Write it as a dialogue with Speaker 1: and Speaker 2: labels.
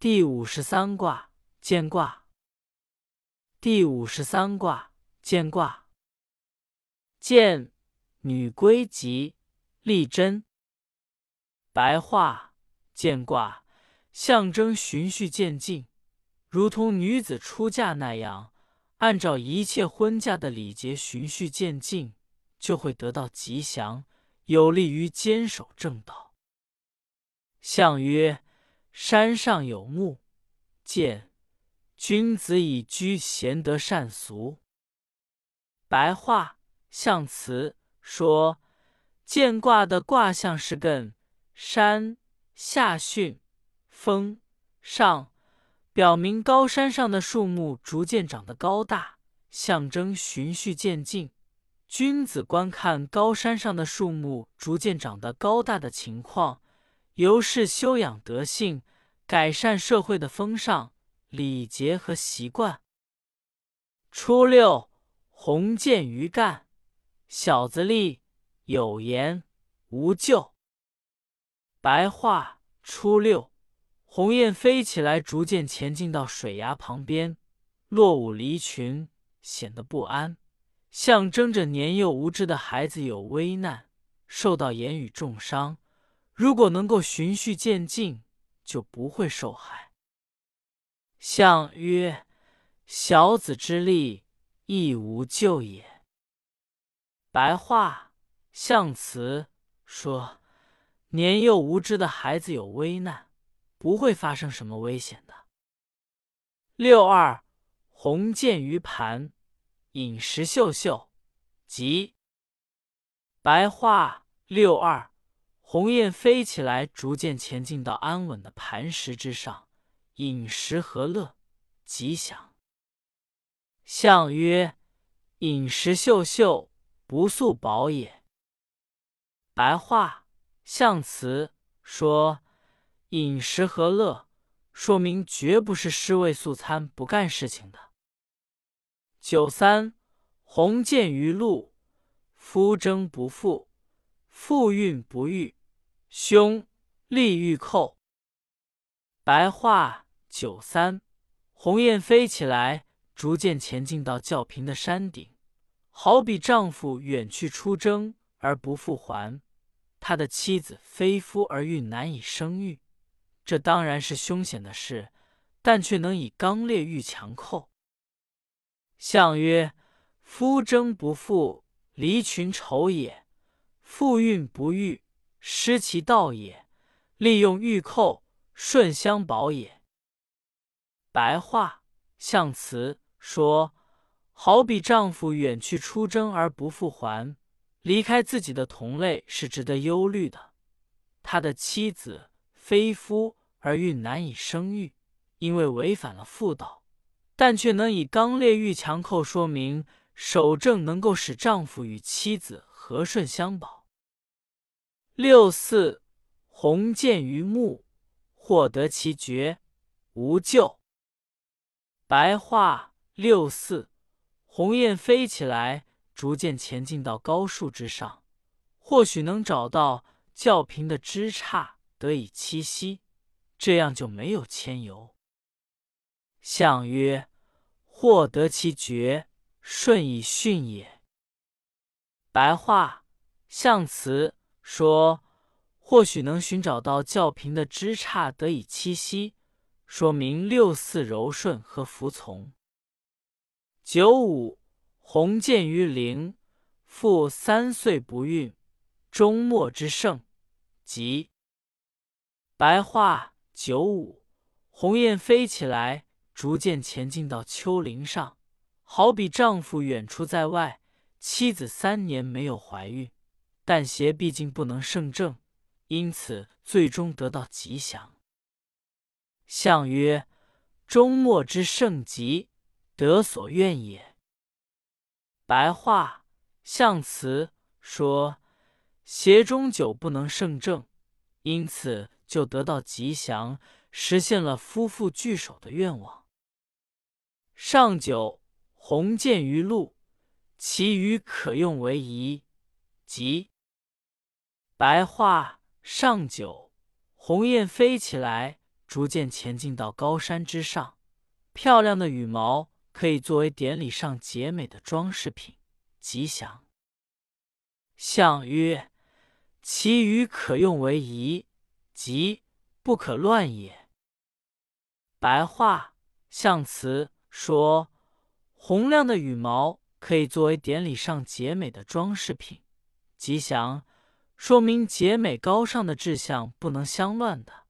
Speaker 1: 第五十三卦见卦。第五十三卦见卦。见，女归吉，利贞。白话：见卦象征循序渐进，如同女子出嫁那样，按照一切婚嫁的礼节循序渐进，就会得到吉祥，有利于坚守正道。象曰。山上有木，见君子以居贤德善俗。白话象辞说，见卦的卦象是艮山下巽风上，表明高山上的树木逐渐长得高大，象征循序渐进。君子观看高山上的树木逐渐长得高大的情况。由是修养德性，改善社会的风尚、礼节和习惯。初六，鸿渐于干，小子立，有言无咎。白话：初六，鸿雁飞起来，逐渐前进到水崖旁边，落伍离群，显得不安，象征着年幼无知的孩子有危难，受到言语重伤。如果能够循序渐进，就不会受害。象曰：小子之力，亦无救也。白话象辞说，年幼无知的孩子有危难，不会发生什么危险的。六二，鸿渐于盘，饮食秀秀，吉。白话六二。鸿雁飞起来，逐渐前进到安稳的磐石之上，饮食和乐，吉祥。象曰：饮食秀秀，不素饱也。白话象辞说，饮食和乐，说明绝不是尸位素餐、不干事情的。九三，鸿渐于陆，夫征不复，复运不遇。兄利欲寇。白话九三，鸿雁飞起来，逐渐前进到较平的山顶，好比丈夫远去出征而不复还，他的妻子非夫而孕难以生育，这当然是凶险的事，但却能以刚烈御强寇。象曰：夫征不复，离群愁也；复运不遇。失其道也，利用御寇，顺相保也。白话象辞说，好比丈夫远去出征而不复还，离开自己的同类是值得忧虑的。他的妻子非夫而孕难以生育，因为违反了妇道，但却能以刚烈御强寇，说明守正能够使丈夫与妻子和顺相保。六四，鸿渐于木，或得其绝，无咎。白话：六四，鸿雁飞起来，逐渐前进到高树之上，或许能找到较平的枝杈得以栖息，这样就没有牵游。象曰：或得其绝，顺以训也。白话：象辞。说，或许能寻找到较平的枝杈得以栖息，说明六四柔顺和服从。九五，鸿渐于陵，复三岁不孕，终末之盛，吉。白话：九五，鸿雁飞起来，逐渐前进到丘陵上，好比丈夫远出在外，妻子三年没有怀孕。但邪毕竟不能胜正，因此最终得到吉祥。象曰：终末之盛极，得所愿也。白话象辞说，邪终久不能胜正，因此就得到吉祥，实现了夫妇聚首的愿望。上九，鸿渐于陆，其余可用为宜，吉。白话上九，鸿雁飞起来，逐渐前进到高山之上。漂亮的羽毛可以作为典礼上结美的装饰品，吉祥。象曰：其羽可用为仪，即不可乱也。白话象辞说，洪亮的羽毛可以作为典礼上结美的装饰品，吉祥，说明结美高尚的志向不能相乱的。